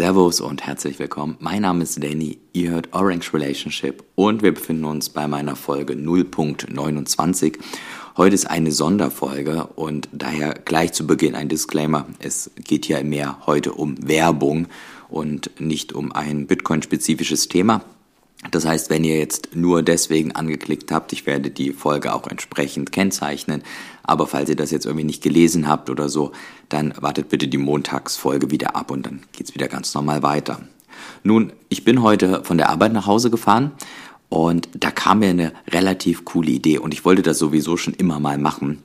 Servus und herzlich willkommen. Mein Name ist Danny, ihr hört Orange Relationship und wir befinden uns bei meiner Folge 0.29. Heute ist eine Sonderfolge und daher gleich zu Beginn ein Disclaimer. Es geht hier mehr heute um Werbung und nicht um ein Bitcoin-spezifisches Thema. Das heißt, wenn ihr jetzt nur deswegen angeklickt habt, ich werde die Folge auch entsprechend kennzeichnen. Aber falls ihr das jetzt irgendwie nicht gelesen habt oder so, dann wartet bitte die Montagsfolge wieder ab und dann geht's wieder ganz normal weiter. Nun, ich bin heute von der Arbeit nach Hause gefahren und da kam mir eine relativ coole Idee und ich wollte das sowieso schon immer mal machen.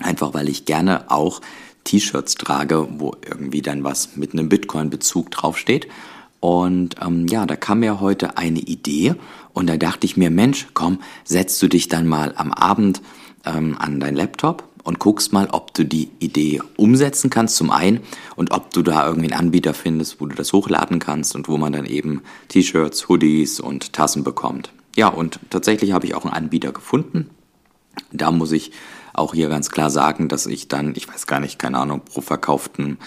Einfach weil ich gerne auch T-Shirts trage, wo irgendwie dann was mit einem Bitcoin-Bezug draufsteht. Und ähm, ja, da kam mir heute eine Idee und da dachte ich mir, Mensch, komm, setzt du dich dann mal am Abend ähm, an dein Laptop und guckst mal, ob du die Idee umsetzen kannst zum einen und ob du da irgendwie einen Anbieter findest, wo du das hochladen kannst und wo man dann eben T-Shirts, Hoodies und Tassen bekommt. Ja, und tatsächlich habe ich auch einen Anbieter gefunden. Da muss ich auch hier ganz klar sagen, dass ich dann, ich weiß gar nicht, keine Ahnung, pro verkauften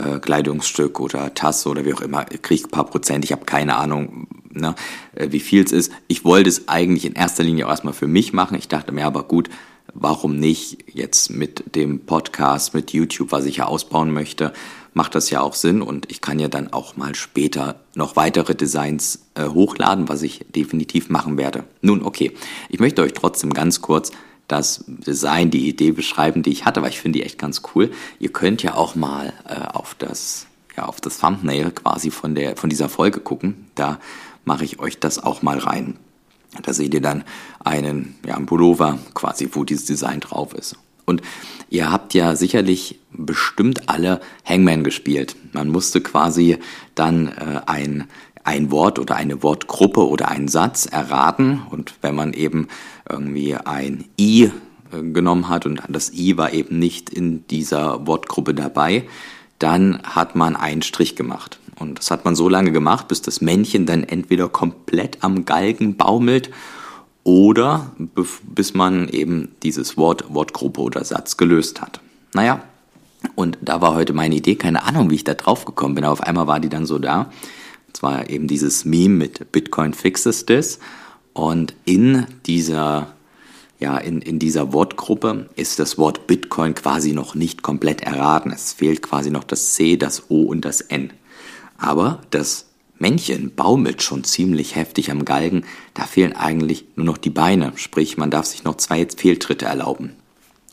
äh, Kleidungsstück oder Tasse oder wie auch immer, kriege ein paar Prozent. Ich habe keine Ahnung, ne, äh, wie viel es ist. Ich wollte es eigentlich in erster Linie auch erstmal für mich machen. Ich dachte mir aber gut, warum nicht jetzt mit dem Podcast, mit YouTube, was ich ja ausbauen möchte, macht das ja auch Sinn und ich kann ja dann auch mal später noch weitere Designs äh, hochladen, was ich definitiv machen werde. Nun, okay, ich möchte euch trotzdem ganz kurz das Design, die Idee beschreiben, die ich hatte, weil ich finde die echt ganz cool. Ihr könnt ja auch mal äh, auf das ja auf das Thumbnail quasi von der von dieser Folge gucken. Da mache ich euch das auch mal rein. Da seht ihr dann einen, ja, einen Pullover quasi, wo dieses Design drauf ist. Und ihr habt ja sicherlich bestimmt alle Hangman gespielt. Man musste quasi dann äh, ein, ein Wort oder eine Wortgruppe oder einen Satz erraten. Und wenn man eben irgendwie ein I äh, genommen hat und das I war eben nicht in dieser Wortgruppe dabei, dann hat man einen Strich gemacht. Und das hat man so lange gemacht, bis das Männchen dann entweder komplett am Galgen baumelt oder bis man eben dieses Wort, Wortgruppe oder Satz gelöst hat. Naja, und da war heute meine Idee, keine Ahnung, wie ich da drauf gekommen bin, aber auf einmal war die dann so da. Und zwar eben dieses Meme mit Bitcoin fixes this. Und in dieser, ja, in, in dieser Wortgruppe ist das Wort Bitcoin quasi noch nicht komplett erraten. Es fehlt quasi noch das C, das O und das N. Aber das Männchen baumelt schon ziemlich heftig am Galgen, da fehlen eigentlich nur noch die Beine, sprich man darf sich noch zwei Fehltritte erlauben.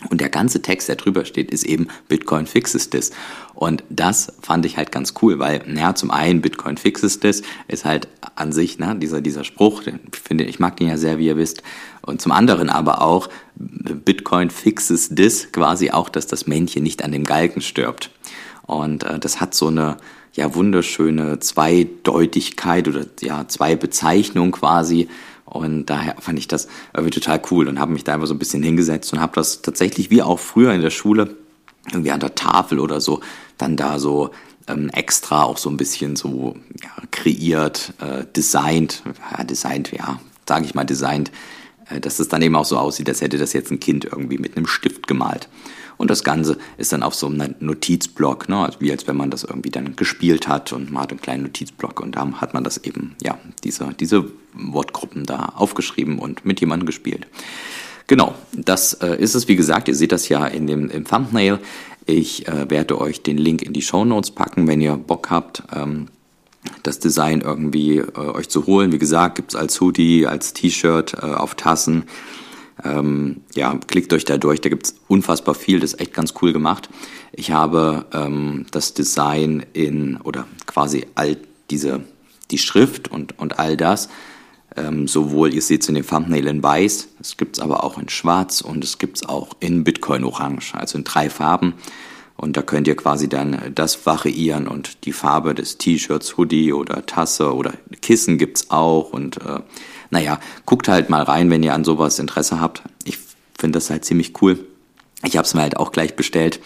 Und der ganze Text, der drüber steht, ist eben Bitcoin fixes this. Und das fand ich halt ganz cool, weil, naja, zum einen Bitcoin fixes this ist halt an sich, ne, dieser, dieser Spruch, den, ich finde, ich mag den ja sehr, wie ihr wisst. Und zum anderen aber auch Bitcoin fixes this, quasi auch, dass das Männchen nicht an dem Galgen stirbt. Und äh, das hat so eine, ja wunderschöne Zweideutigkeit oder ja zwei Bezeichnungen quasi. Und daher fand ich das irgendwie total cool und habe mich da einfach so ein bisschen hingesetzt und habe das tatsächlich wie auch früher in der Schule irgendwie an der Tafel oder so dann da so ähm, extra auch so ein bisschen so ja, kreiert, äh, designt, ja, designt, ja, sage ich mal designt, äh, dass es dann eben auch so aussieht, als hätte das jetzt ein Kind irgendwie mit einem Stift gemalt. Und das Ganze ist dann auf so einem Notizblock, ne? also wie als wenn man das irgendwie dann gespielt hat und man hat einen kleinen Notizblock und da hat man das eben, ja, diese, diese Wortgruppen da aufgeschrieben und mit jemandem gespielt. Genau, das äh, ist es. Wie gesagt, ihr seht das ja in dem im Thumbnail. Ich äh, werde euch den Link in die Show Notes packen, wenn ihr Bock habt, ähm, das Design irgendwie äh, euch zu holen. Wie gesagt, gibt's als Hoodie, als T-Shirt, äh, auf Tassen. Ähm, ja, klickt euch da durch, da gibt's unfassbar viel, das ist echt ganz cool gemacht. Ich habe ähm, das Design in, oder quasi all diese, die Schrift und, und all das, ähm, sowohl, ihr seht es in dem Thumbnail in weiß, es gibt's aber auch in schwarz und es gibt's auch in Bitcoin Orange, also in drei Farben. Und da könnt ihr quasi dann das variieren und die Farbe des T-Shirts, Hoodie oder Tasse oder Kissen gibt's auch und äh, naja, guckt halt mal rein, wenn ihr an sowas Interesse habt. Ich finde das halt ziemlich cool. Ich habe es mir halt auch gleich bestellt.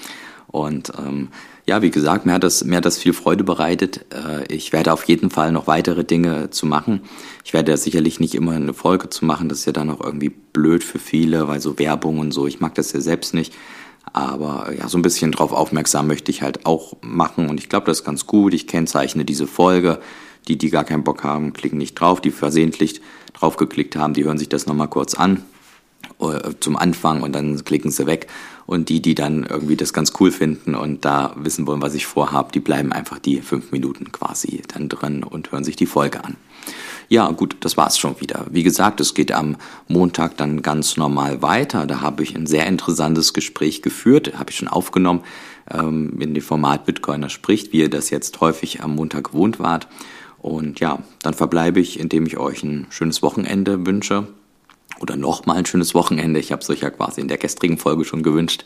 Und ähm, ja, wie gesagt, mir hat das, mir hat das viel Freude bereitet. Äh, ich werde auf jeden Fall noch weitere Dinge zu machen. Ich werde ja sicherlich nicht immer eine Folge zu machen. Das ist ja dann auch irgendwie blöd für viele, weil so Werbung und so, ich mag das ja selbst nicht. Aber ja, so ein bisschen drauf aufmerksam möchte ich halt auch machen und ich glaube, das ist ganz gut. Ich kennzeichne diese Folge. Die, die gar keinen Bock haben, klicken nicht drauf. Die versehentlich drauf geklickt haben, die hören sich das nochmal kurz an äh, zum Anfang und dann klicken sie weg. Und die, die dann irgendwie das ganz cool finden und da wissen wollen, was ich vorhabe, die bleiben einfach die fünf Minuten quasi dann drin und hören sich die Folge an. Ja, gut, das war's schon wieder. Wie gesagt, es geht am Montag dann ganz normal weiter. Da habe ich ein sehr interessantes Gespräch geführt, habe ich schon aufgenommen ähm, in dem Format Bitcoiner spricht, wie ihr das jetzt häufig am Montag gewohnt wart. Und ja, dann verbleibe ich, indem ich euch ein schönes Wochenende wünsche oder nochmal ein schönes Wochenende. Ich habe es euch ja quasi in der gestrigen Folge schon gewünscht.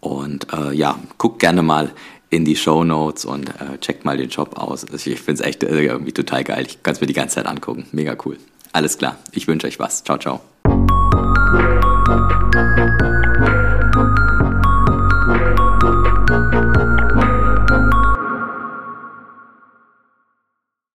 Und äh, ja, guckt gerne mal in die Show Notes und äh, checkt mal den Job aus. Also ich finde es echt äh, irgendwie total geil. Ich kann es mir die ganze Zeit angucken. Mega cool. Alles klar. Ich wünsche euch was. Ciao, ciao.